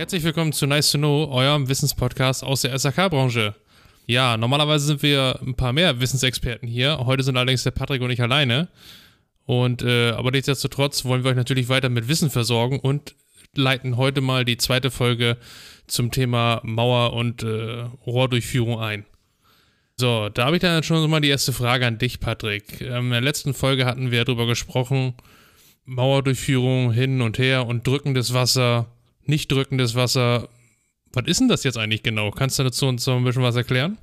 Herzlich willkommen zu Nice to Know, eurem Wissenspodcast aus der SAK-Branche. Ja, normalerweise sind wir ein paar mehr Wissensexperten hier. Heute sind allerdings der Patrick und ich alleine. Und äh, aber nichtsdestotrotz wollen wir euch natürlich weiter mit Wissen versorgen und leiten heute mal die zweite Folge zum Thema Mauer- und äh, Rohrdurchführung ein. So, da habe ich dann schon mal die erste Frage an dich, Patrick. Ähm, in der letzten Folge hatten wir darüber gesprochen, Mauerdurchführung hin und her und drückendes Wasser, nicht drückendes Wasser. Was ist denn das jetzt eigentlich genau? Kannst du dazu uns so ein bisschen was erklären?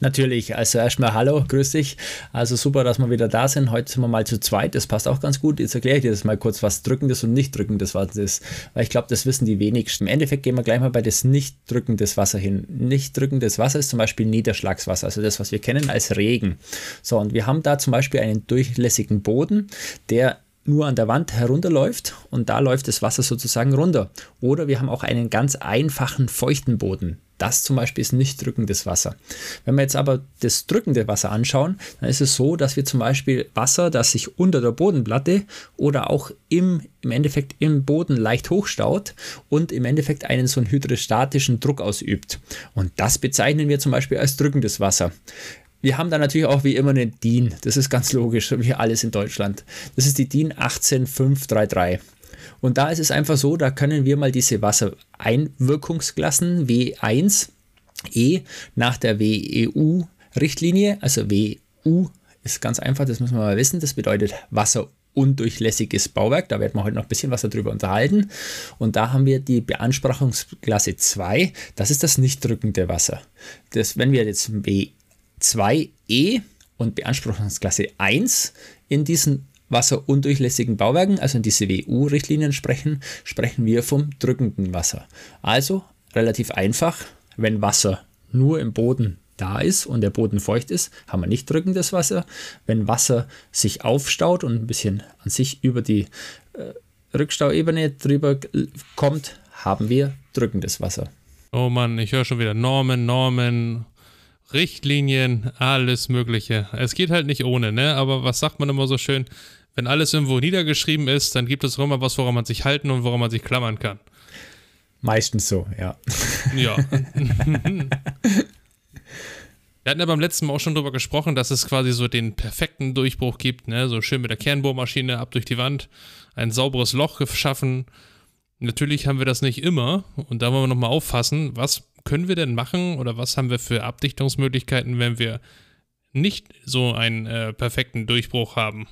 Natürlich, also erstmal hallo, grüß dich. Also super, dass wir wieder da sind. Heute sind wir mal zu zweit, das passt auch ganz gut. Jetzt erkläre ich dir das mal kurz, was drückendes und nicht drückendes Wasser ist, weil ich glaube, das wissen die wenigsten. Im Endeffekt gehen wir gleich mal bei das nicht drückendes Wasser hin. Nicht drückendes Wasser ist zum Beispiel Niederschlagswasser, also das, was wir kennen als Regen. So, und wir haben da zum Beispiel einen durchlässigen Boden, der nur an der Wand herunterläuft und da läuft das Wasser sozusagen runter. Oder wir haben auch einen ganz einfachen feuchten Boden. Das zum Beispiel ist nicht drückendes Wasser. Wenn wir jetzt aber das drückende Wasser anschauen, dann ist es so, dass wir zum Beispiel Wasser, das sich unter der Bodenplatte oder auch im, im Endeffekt im Boden leicht hochstaut und im Endeffekt einen so einen hydrostatischen Druck ausübt. Und das bezeichnen wir zum Beispiel als drückendes Wasser. Wir haben da natürlich auch wie immer eine DIN. Das ist ganz logisch, wie alles in Deutschland. Das ist die DIN 18533. Und da ist es einfach so, da können wir mal diese Wassereinwirkungsklassen W1 E nach der WEU-Richtlinie, also WU ist ganz einfach, das muss man mal wissen, das bedeutet wasserundurchlässiges Bauwerk, da werden wir heute noch ein bisschen was darüber unterhalten. Und da haben wir die Beanspruchungsklasse 2, das ist das nicht drückende Wasser. Das, wenn wir jetzt W2E und Beanspruchungsklasse 1 in diesen wasserundurchlässigen Bauwerken, also in diese WU-Richtlinien sprechen, sprechen wir vom drückenden Wasser. Also relativ einfach, wenn Wasser nur im Boden da ist und der Boden feucht ist, haben wir nicht drückendes Wasser. Wenn Wasser sich aufstaut und ein bisschen an sich über die äh, Rückstauebene drüber kommt, haben wir drückendes Wasser. Oh Mann, ich höre schon wieder Normen, Normen, Richtlinien, alles Mögliche. Es geht halt nicht ohne, ne? Aber was sagt man immer so schön? Wenn alles irgendwo niedergeschrieben ist, dann gibt es auch immer was, woran man sich halten und woran man sich klammern kann. Meistens so, ja. Ja. Wir hatten ja beim letzten Mal auch schon darüber gesprochen, dass es quasi so den perfekten Durchbruch gibt, ne? So schön mit der Kernbohrmaschine ab durch die Wand, ein sauberes Loch geschaffen. Natürlich haben wir das nicht immer und da wollen wir nochmal auffassen, was können wir denn machen oder was haben wir für Abdichtungsmöglichkeiten, wenn wir nicht so einen äh, perfekten Durchbruch haben?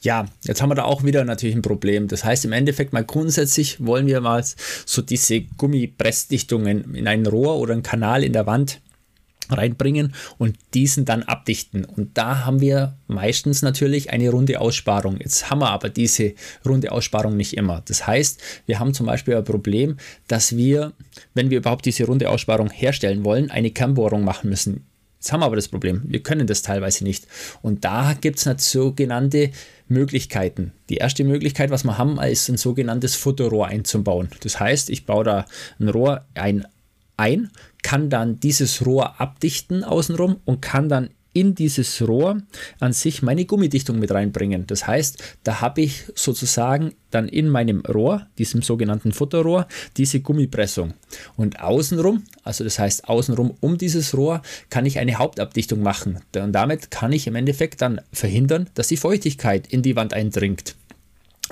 Ja, jetzt haben wir da auch wieder natürlich ein Problem. Das heißt, im Endeffekt mal grundsätzlich wollen wir mal so diese Gummipressdichtungen in ein Rohr oder einen Kanal in der Wand reinbringen und diesen dann abdichten. Und da haben wir meistens natürlich eine runde Aussparung. Jetzt haben wir aber diese runde Aussparung nicht immer. Das heißt, wir haben zum Beispiel ein Problem, dass wir, wenn wir überhaupt diese runde Aussparung herstellen wollen, eine Kernbohrung machen müssen. Jetzt haben wir aber das Problem, wir können das teilweise nicht. Und da gibt es sogenannte Möglichkeiten. Die erste Möglichkeit, was wir haben, ist ein sogenanntes Futterrohr einzubauen. Das heißt, ich baue da ein Rohr ein, ein kann dann dieses Rohr abdichten außenrum und kann dann in dieses Rohr an sich meine Gummidichtung mit reinbringen. Das heißt, da habe ich sozusagen dann in meinem Rohr, diesem sogenannten Futterrohr, diese Gummipressung. Und außenrum, also das heißt außenrum um dieses Rohr, kann ich eine Hauptabdichtung machen. Und damit kann ich im Endeffekt dann verhindern, dass die Feuchtigkeit in die Wand eindringt.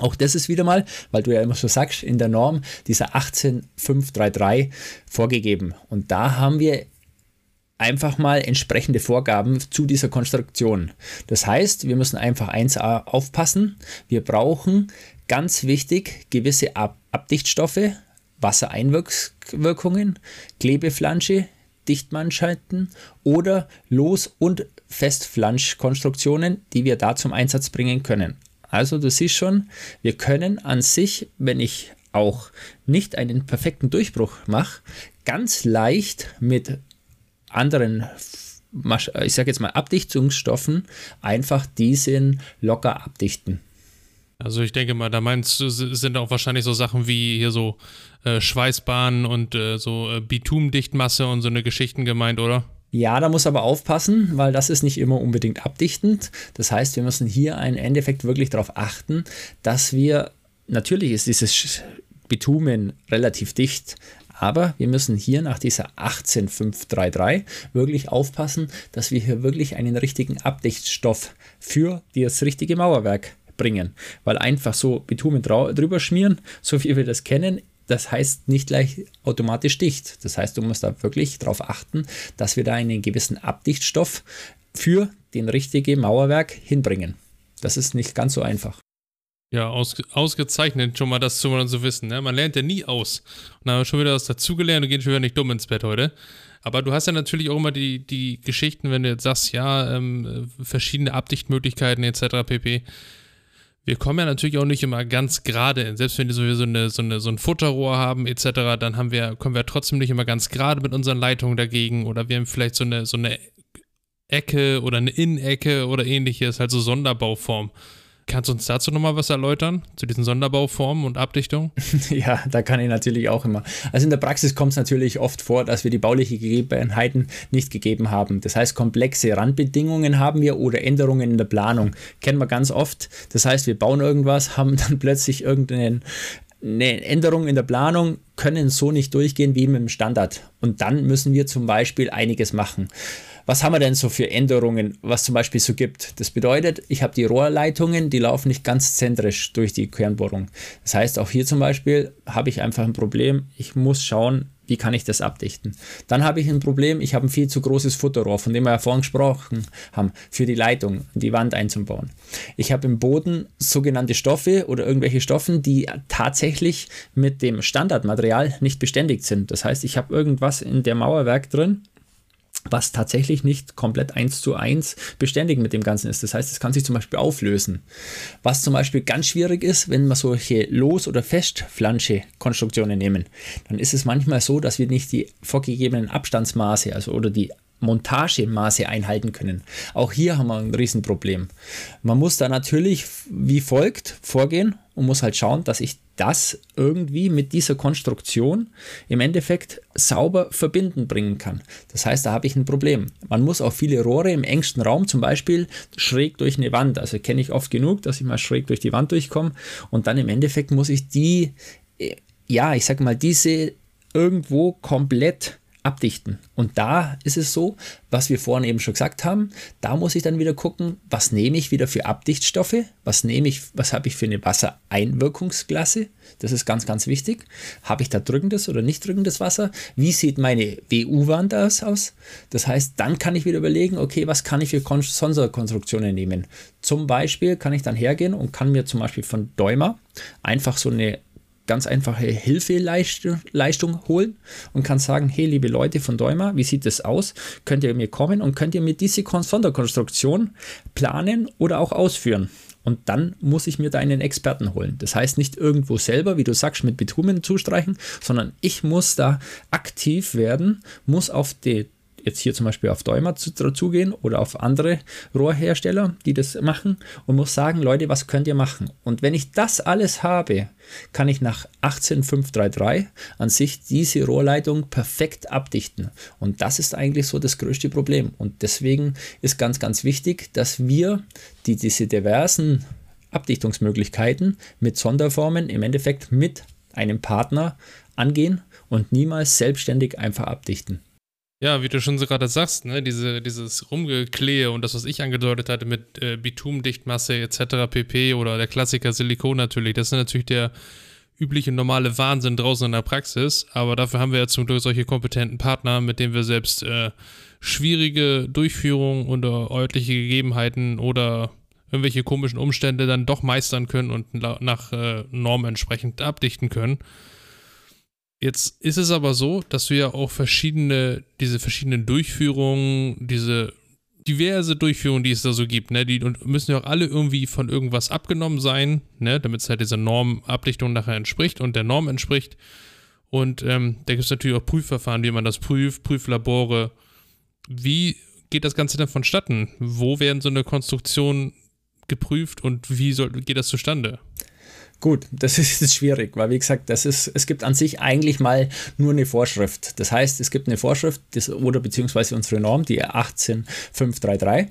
Auch das ist wieder mal, weil du ja immer so sagst, in der Norm dieser 18533 vorgegeben. Und da haben wir einfach mal entsprechende Vorgaben zu dieser Konstruktion. Das heißt, wir müssen einfach 1a aufpassen. Wir brauchen ganz wichtig gewisse Ab Abdichtstoffe, Wassereinwirkungen, Klebeflansche, Dichtmannschalten oder Los- und Festflanschkonstruktionen, die wir da zum Einsatz bringen können. Also du siehst schon, wir können an sich, wenn ich auch nicht einen perfekten Durchbruch mache, ganz leicht mit anderen, ich sage jetzt mal Abdichtungsstoffen, einfach diesen locker abdichten. Also ich denke mal, da meinst du, sind auch wahrscheinlich so Sachen wie hier so äh, Schweißbahnen und äh, so äh, Bitumdichtmasse und so eine Geschichten gemeint, oder? Ja, da muss aber aufpassen, weil das ist nicht immer unbedingt abdichtend. Das heißt, wir müssen hier im Endeffekt wirklich darauf achten, dass wir, natürlich ist dieses Bitumen relativ dicht. Aber wir müssen hier nach dieser 18533 wirklich aufpassen, dass wir hier wirklich einen richtigen Abdichtstoff für das richtige Mauerwerk bringen. Weil einfach so Bitumen drüber schmieren, so wie wir das kennen, das heißt nicht gleich automatisch dicht. Das heißt, du musst da wirklich darauf achten, dass wir da einen gewissen Abdichtstoff für den richtigen Mauerwerk hinbringen. Das ist nicht ganz so einfach. Ja, aus, ausgezeichnet schon mal das zu, zu wissen. Ne? Man lernt ja nie aus. Und dann haben wir schon wieder was dazugelernt und gehen schon wieder nicht dumm ins Bett heute. Aber du hast ja natürlich auch immer die, die Geschichten, wenn du jetzt sagst, ja, ähm, verschiedene Abdichtmöglichkeiten etc. pp. Wir kommen ja natürlich auch nicht immer ganz gerade hin. Selbst wenn wir so, eine, so, eine, so ein Futterrohr haben etc., dann haben wir, kommen wir trotzdem nicht immer ganz gerade mit unseren Leitungen dagegen. Oder wir haben vielleicht so eine, so eine Ecke oder eine Innenecke oder ähnliches, halt so Sonderbauform. Kannst du uns dazu nochmal was erläutern, zu diesen Sonderbauformen und Abdichtung? Ja, da kann ich natürlich auch immer. Also in der Praxis kommt es natürlich oft vor, dass wir die bauliche Gegebenheiten nicht gegeben haben. Das heißt, komplexe Randbedingungen haben wir oder Änderungen in der Planung. Kennen wir ganz oft. Das heißt, wir bauen irgendwas, haben dann plötzlich irgendeine eine Änderung in der Planung können so nicht durchgehen wie mit dem Standard. Und dann müssen wir zum Beispiel einiges machen. Was haben wir denn so für Änderungen, was zum Beispiel so gibt? Das bedeutet, ich habe die Rohrleitungen, die laufen nicht ganz zentrisch durch die Kernbohrung. Das heißt, auch hier zum Beispiel habe ich einfach ein Problem. Ich muss schauen, wie kann ich das abdichten? Dann habe ich ein Problem, ich habe ein viel zu großes Futterrohr, von dem wir ja vorhin gesprochen haben, für die Leitung, die Wand einzubauen. Ich habe im Boden sogenannte Stoffe oder irgendwelche Stoffen, die tatsächlich mit dem Standardmaterial nicht beständigt sind. Das heißt, ich habe irgendwas in der Mauerwerk drin, was tatsächlich nicht komplett eins zu eins beständig mit dem Ganzen ist. Das heißt, es kann sich zum Beispiel auflösen. Was zum Beispiel ganz schwierig ist, wenn wir solche Los- oder Festflansche-Konstruktionen nehmen, dann ist es manchmal so, dass wir nicht die vorgegebenen Abstandsmaße, also oder die Montagemaße einhalten können. Auch hier haben wir ein Riesenproblem. Man muss da natürlich wie folgt vorgehen und muss halt schauen, dass ich das irgendwie mit dieser Konstruktion im Endeffekt sauber verbinden bringen kann. Das heißt, da habe ich ein Problem. Man muss auch viele Rohre im engsten Raum, zum Beispiel schräg durch eine Wand, also kenne ich oft genug, dass ich mal schräg durch die Wand durchkomme und dann im Endeffekt muss ich die, ja, ich sage mal, diese irgendwo komplett abdichten. Und da ist es so, was wir vorhin eben schon gesagt haben, da muss ich dann wieder gucken, was nehme ich wieder für Abdichtstoffe, was nehme ich, was habe ich für eine Wassereinwirkungsklasse, das ist ganz, ganz wichtig. Habe ich da drückendes oder nicht drückendes Wasser? Wie sieht meine WU-Wand aus? Das heißt, dann kann ich wieder überlegen, okay, was kann ich für Sonderkonstruktionen nehmen? Zum Beispiel kann ich dann hergehen und kann mir zum Beispiel von Däumer einfach so eine ganz einfache Hilfeleistung holen und kann sagen, hey liebe Leute von Däumer, wie sieht das aus? Könnt ihr mir kommen und könnt ihr mir diese Sonderkonstruktion planen oder auch ausführen? Und dann muss ich mir da einen Experten holen. Das heißt nicht irgendwo selber, wie du sagst, mit Bitumen zustreichen, sondern ich muss da aktiv werden, muss auf die jetzt hier zum Beispiel auf Däumer zugehen oder auf andere Rohrhersteller, die das machen und muss sagen, Leute, was könnt ihr machen? Und wenn ich das alles habe, kann ich nach 18533 an sich diese Rohrleitung perfekt abdichten. Und das ist eigentlich so das größte Problem. Und deswegen ist ganz, ganz wichtig, dass wir die, diese diversen Abdichtungsmöglichkeiten mit Sonderformen im Endeffekt mit einem Partner angehen und niemals selbstständig einfach abdichten. Ja, wie du schon so gerade sagst, ne, diese, dieses Rumgeklehe und das, was ich angedeutet hatte mit äh, Bitumdichtmasse etc. pp. oder der Klassiker Silikon natürlich, das ist natürlich der übliche normale Wahnsinn draußen in der Praxis, aber dafür haben wir ja zum Glück solche kompetenten Partner, mit denen wir selbst äh, schwierige Durchführungen unter örtliche Gegebenheiten oder irgendwelche komischen Umstände dann doch meistern können und nach äh, Norm entsprechend abdichten können. Jetzt ist es aber so, dass du ja auch verschiedene, diese verschiedenen Durchführungen, diese diverse Durchführungen, die es da so gibt, ne, die müssen ja auch alle irgendwie von irgendwas abgenommen sein, ne, damit es halt dieser Normabdichtung nachher entspricht und der Norm entspricht. Und ähm, da gibt es natürlich auch Prüfverfahren, wie man das prüft, Prüflabore. Wie geht das Ganze dann vonstatten? Wo werden so eine Konstruktion geprüft und wie soll, geht das zustande? Gut, das ist jetzt schwierig, weil wie gesagt, das ist, es gibt an sich eigentlich mal nur eine Vorschrift. Das heißt, es gibt eine Vorschrift das, oder beziehungsweise unsere Norm, die 18533.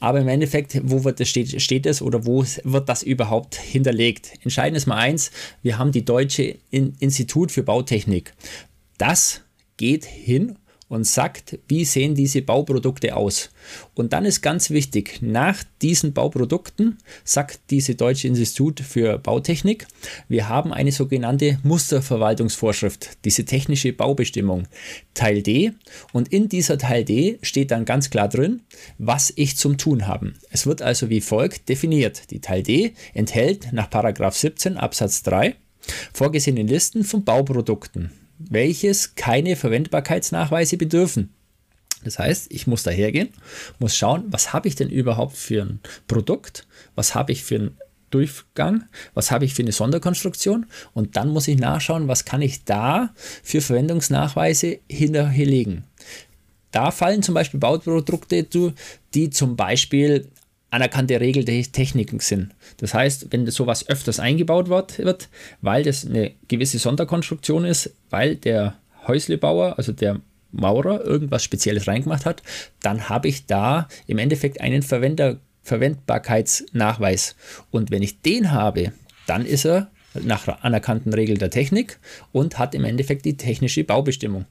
Aber im Endeffekt, wo wird das steht, steht es oder wo wird das überhaupt hinterlegt? Entscheidend ist mal eins, wir haben die Deutsche Institut für Bautechnik. Das geht hin und sagt, wie sehen diese Bauprodukte aus. Und dann ist ganz wichtig, nach diesen Bauprodukten sagt diese Deutsche Institut für Bautechnik, wir haben eine sogenannte Musterverwaltungsvorschrift, diese technische Baubestimmung, Teil D. Und in dieser Teil D steht dann ganz klar drin, was ich zum Tun habe. Es wird also wie folgt definiert. Die Teil D enthält nach 17 Absatz 3 vorgesehene Listen von Bauprodukten welches keine Verwendbarkeitsnachweise bedürfen. Das heißt, ich muss dahergehen, muss schauen, was habe ich denn überhaupt für ein Produkt, was habe ich für einen Durchgang, was habe ich für eine Sonderkonstruktion und dann muss ich nachschauen, was kann ich da für Verwendungsnachweise hinterlegen. Da fallen zum Beispiel Bauprodukte, die zum Beispiel anerkannte Regel der Techniken sind. Das heißt, wenn sowas öfters eingebaut wird, weil das eine gewisse Sonderkonstruktion ist, weil der Häuslebauer, also der Maurer, irgendwas Spezielles reingemacht hat, dann habe ich da im Endeffekt einen Verwender Verwendbarkeitsnachweis. Und wenn ich den habe, dann ist er nach anerkannten Regeln der Technik und hat im Endeffekt die technische Baubestimmung.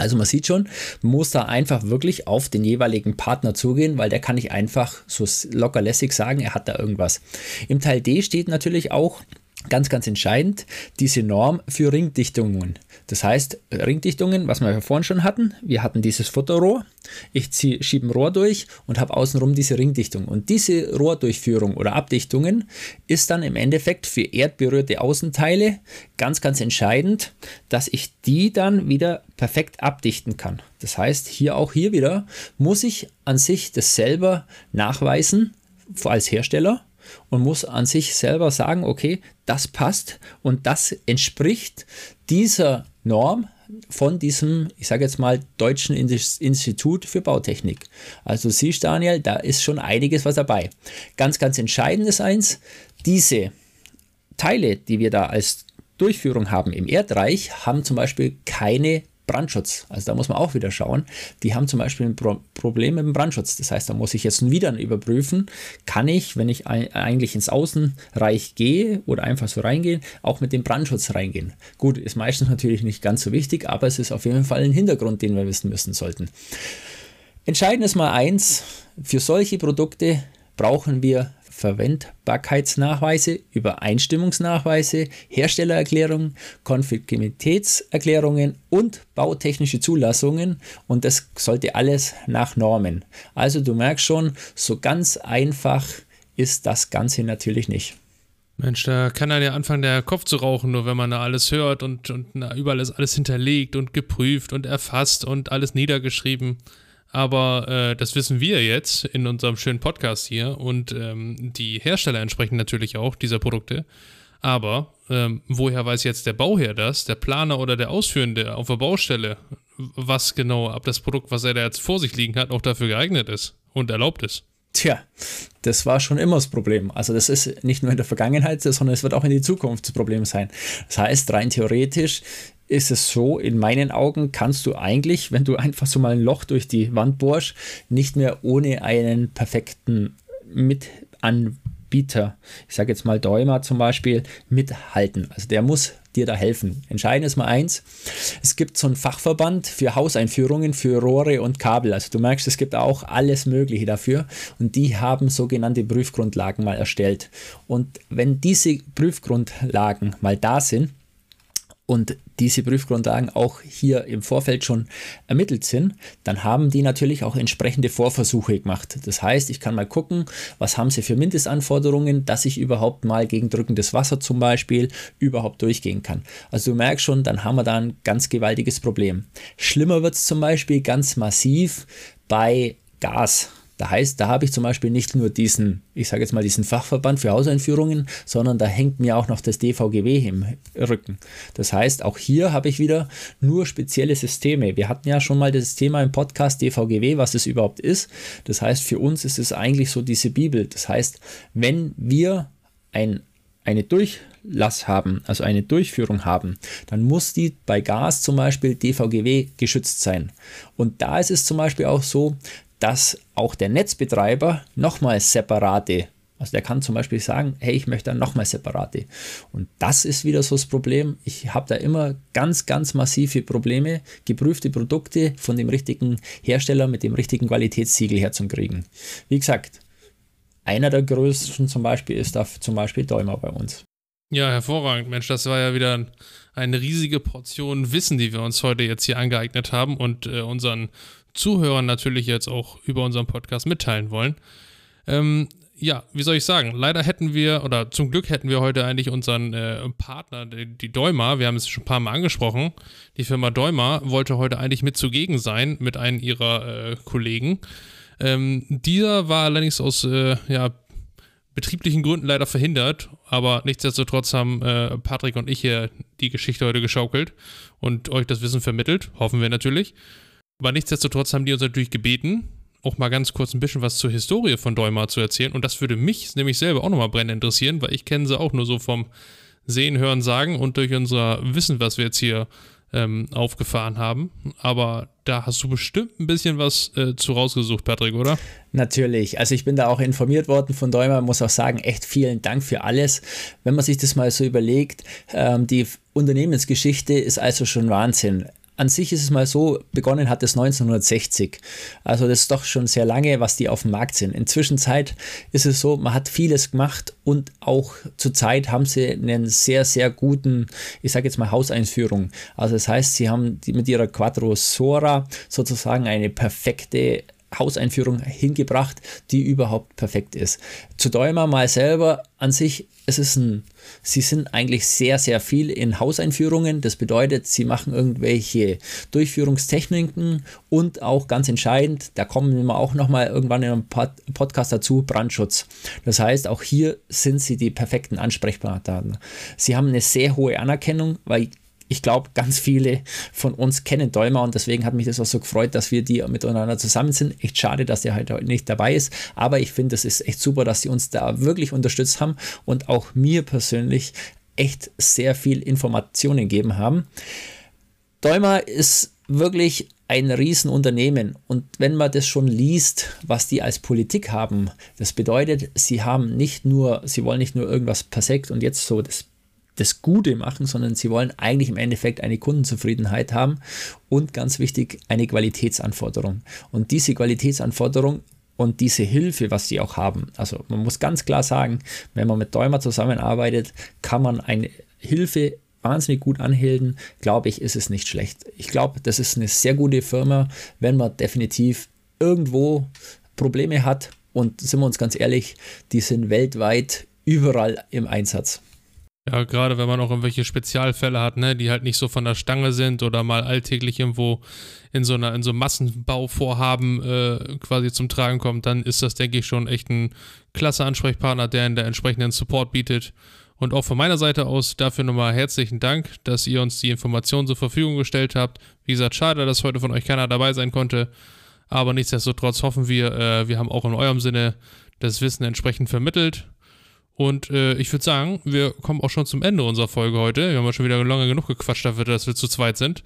Also man sieht schon, man muss da einfach wirklich auf den jeweiligen Partner zugehen, weil der kann nicht einfach so locker lässig sagen, er hat da irgendwas. Im Teil D steht natürlich auch ganz, ganz entscheidend diese Norm für Ringdichtungen. Das heißt, Ringdichtungen, was wir vorhin schon hatten, wir hatten dieses Futterrohr, ich schiebe ein Rohr durch und habe außenrum diese Ringdichtung. Und diese Rohrdurchführung oder Abdichtungen ist dann im Endeffekt für erdberührte Außenteile ganz, ganz entscheidend, dass ich die dann wieder perfekt abdichten kann. Das heißt, hier auch hier wieder muss ich an sich das selber nachweisen als Hersteller und muss an sich selber sagen, okay, das passt und das entspricht dieser Norm von diesem, ich sage jetzt mal, Deutschen Institut für Bautechnik. Also siehst Daniel, da ist schon einiges was dabei. Ganz, ganz entscheidend ist eins, diese Teile, die wir da als Durchführung haben im Erdreich, haben zum Beispiel keine Brandschutz. Also da muss man auch wieder schauen. Die haben zum Beispiel ein Pro Problem mit dem Brandschutz. Das heißt, da muss ich jetzt wieder überprüfen, kann ich, wenn ich eigentlich ins Außenreich gehe oder einfach so reingehen, auch mit dem Brandschutz reingehen. Gut, ist meistens natürlich nicht ganz so wichtig, aber es ist auf jeden Fall ein Hintergrund, den wir wissen müssen sollten. Entscheidend ist mal eins, für solche Produkte brauchen wir Verwendbarkeitsnachweise, Übereinstimmungsnachweise, Herstellererklärungen, Konformitätserklärungen und bautechnische Zulassungen und das sollte alles nach Normen. Also du merkst schon, so ganz einfach ist das Ganze natürlich nicht. Mensch, da kann dann ja anfangen, der Kopf zu rauchen, nur wenn man da alles hört und, und na, überall ist alles hinterlegt und geprüft und erfasst und alles niedergeschrieben. Aber äh, das wissen wir jetzt in unserem schönen Podcast hier und ähm, die Hersteller entsprechen natürlich auch dieser Produkte. Aber ähm, woher weiß jetzt der Bauherr das, der Planer oder der Ausführende auf der Baustelle, was genau, ob das Produkt, was er da jetzt vor sich liegen hat, auch dafür geeignet ist und erlaubt ist? Tja, das war schon immer das Problem. Also das ist nicht nur in der Vergangenheit, sondern es wird auch in die Zukunft das Problem sein. Das heißt, rein theoretisch ist es so, in meinen Augen kannst du eigentlich, wenn du einfach so mal ein Loch durch die Wand bohrst, nicht mehr ohne einen perfekten Mitanbieter, ich sage jetzt mal Däumer zum Beispiel, mithalten. Also der muss dir da helfen. Entscheidend ist mal eins, es gibt so einen Fachverband für Hauseinführungen für Rohre und Kabel. Also du merkst, es gibt auch alles Mögliche dafür und die haben sogenannte Prüfgrundlagen mal erstellt. Und wenn diese Prüfgrundlagen mal da sind, und diese Prüfgrundlagen auch hier im Vorfeld schon ermittelt sind, dann haben die natürlich auch entsprechende Vorversuche gemacht. Das heißt, ich kann mal gucken, was haben sie für Mindestanforderungen, dass ich überhaupt mal gegen drückendes Wasser zum Beispiel überhaupt durchgehen kann. Also du merkst schon, dann haben wir da ein ganz gewaltiges Problem. Schlimmer wird es zum Beispiel ganz massiv bei Gas. Da heißt, da habe ich zum Beispiel nicht nur diesen, ich sage jetzt mal diesen Fachverband für Hauseinführungen, sondern da hängt mir auch noch das DVGW im Rücken. Das heißt, auch hier habe ich wieder nur spezielle Systeme. Wir hatten ja schon mal das Thema im Podcast DVGW, was es überhaupt ist. Das heißt, für uns ist es eigentlich so diese Bibel. Das heißt, wenn wir ein, eine Durchlass haben, also eine Durchführung haben, dann muss die bei Gas zum Beispiel DVGW geschützt sein. Und da ist es zum Beispiel auch so, dass auch der Netzbetreiber nochmal separate also der kann zum Beispiel sagen, hey, ich möchte dann nochmal separate. Und das ist wieder so das Problem. Ich habe da immer ganz, ganz massive Probleme, geprüfte Produkte von dem richtigen Hersteller mit dem richtigen Qualitätssiegel herzukriegen. Wie gesagt, einer der größten zum Beispiel ist da zum Beispiel Däumer bei uns. Ja, hervorragend. Mensch, das war ja wieder eine riesige Portion Wissen, die wir uns heute jetzt hier angeeignet haben und äh, unseren Zuhörern natürlich jetzt auch über unseren Podcast mitteilen wollen. Ähm, ja, wie soll ich sagen? Leider hätten wir, oder zum Glück hätten wir heute eigentlich unseren äh, Partner, die, die Däumer, wir haben es schon ein paar Mal angesprochen, die Firma Däumer wollte heute eigentlich mit zugegen sein mit einem ihrer äh, Kollegen. Ähm, dieser war allerdings aus äh, ja, betrieblichen Gründen leider verhindert, aber nichtsdestotrotz haben äh, Patrick und ich hier die Geschichte heute geschaukelt und euch das Wissen vermittelt, hoffen wir natürlich. Aber nichtsdestotrotz haben die uns natürlich gebeten, auch mal ganz kurz ein bisschen was zur Historie von Däumer zu erzählen. Und das würde mich nämlich selber auch nochmal brennend interessieren, weil ich kenne sie auch nur so vom Sehen, Hören, Sagen und durch unser Wissen, was wir jetzt hier ähm, aufgefahren haben. Aber da hast du bestimmt ein bisschen was äh, zu rausgesucht, Patrick, oder? Natürlich. Also ich bin da auch informiert worden von Däumer, muss auch sagen, echt vielen Dank für alles. Wenn man sich das mal so überlegt, ähm, die Unternehmensgeschichte ist also schon Wahnsinn an sich ist es mal so, begonnen hat es 1960. Also das ist doch schon sehr lange, was die auf dem Markt sind. Inzwischen Zeit ist es so, man hat vieles gemacht und auch zurzeit haben sie einen sehr, sehr guten, ich sage jetzt mal Hauseinführung. Also das heißt, sie haben mit ihrer Quattro Sora sozusagen eine perfekte Hauseinführung hingebracht, die überhaupt perfekt ist. Zu Däumer mal selber an sich, es ist ein, sie sind eigentlich sehr, sehr viel in Hauseinführungen. Das bedeutet, sie machen irgendwelche Durchführungstechniken und auch ganz entscheidend, da kommen wir auch nochmal irgendwann in einem Podcast dazu, Brandschutz. Das heißt, auch hier sind sie die perfekten Ansprechpartner. Sie haben eine sehr hohe Anerkennung, weil ich glaube, ganz viele von uns kennen Däumer und deswegen hat mich das auch so gefreut, dass wir die miteinander zusammen sind. Echt schade, dass der halt nicht dabei ist, aber ich finde, es ist echt super, dass sie uns da wirklich unterstützt haben und auch mir persönlich echt sehr viel Informationen gegeben haben. Däumer ist wirklich ein Riesenunternehmen. Und wenn man das schon liest, was die als Politik haben, das bedeutet, sie haben nicht nur, sie wollen nicht nur irgendwas perfekt und jetzt so das das Gute machen, sondern sie wollen eigentlich im Endeffekt eine Kundenzufriedenheit haben und ganz wichtig, eine Qualitätsanforderung. Und diese Qualitätsanforderung und diese Hilfe, was sie auch haben, also man muss ganz klar sagen, wenn man mit Däumer zusammenarbeitet, kann man eine Hilfe wahnsinnig gut anhelden, glaube ich, ist es nicht schlecht. Ich glaube, das ist eine sehr gute Firma, wenn man definitiv irgendwo Probleme hat. Und sind wir uns ganz ehrlich, die sind weltweit überall im Einsatz. Ja, gerade wenn man auch irgendwelche Spezialfälle hat, ne, die halt nicht so von der Stange sind oder mal alltäglich irgendwo in so einer, in so Massenbauvorhaben äh, quasi zum Tragen kommt, dann ist das, denke ich, schon echt ein klasse Ansprechpartner, der in der entsprechenden Support bietet. Und auch von meiner Seite aus dafür nochmal herzlichen Dank, dass ihr uns die Informationen zur Verfügung gestellt habt. Wie gesagt, schade, dass heute von euch keiner dabei sein konnte. Aber nichtsdestotrotz hoffen wir, äh, wir haben auch in eurem Sinne das Wissen entsprechend vermittelt und äh, ich würde sagen, wir kommen auch schon zum Ende unserer Folge heute. Wir haben ja schon wieder lange genug gequatscht dafür, dass wir zu zweit sind.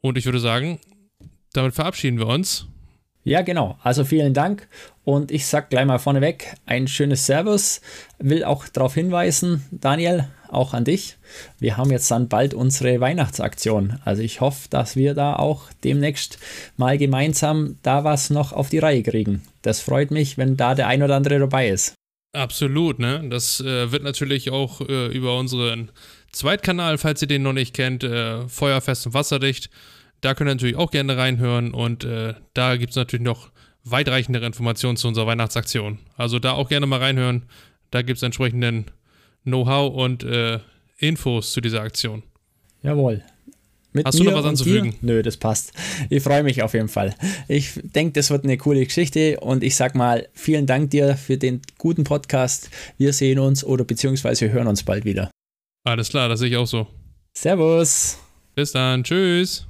Und ich würde sagen, damit verabschieden wir uns. Ja, genau. Also vielen Dank. Und ich sage gleich mal vorneweg ein schönes Servus. Will auch darauf hinweisen, Daniel, auch an dich. Wir haben jetzt dann bald unsere Weihnachtsaktion. Also ich hoffe, dass wir da auch demnächst mal gemeinsam da was noch auf die Reihe kriegen. Das freut mich, wenn da der ein oder andere dabei ist. Absolut, ne? Das äh, wird natürlich auch äh, über unseren Zweitkanal, falls ihr den noch nicht kennt, äh, Feuerfest und Wasserdicht. Da könnt ihr natürlich auch gerne reinhören und äh, da gibt es natürlich noch weitreichendere Informationen zu unserer Weihnachtsaktion. Also da auch gerne mal reinhören. Da gibt es entsprechenden Know-how und äh, Infos zu dieser Aktion. Jawohl. Mit Hast du noch was anzufügen? Nö, das passt. Ich freue mich auf jeden Fall. Ich denke, das wird eine coole Geschichte und ich sag mal, vielen Dank dir für den guten Podcast. Wir sehen uns oder beziehungsweise hören uns bald wieder. Alles klar, das sehe ich auch so. Servus. Bis dann. Tschüss.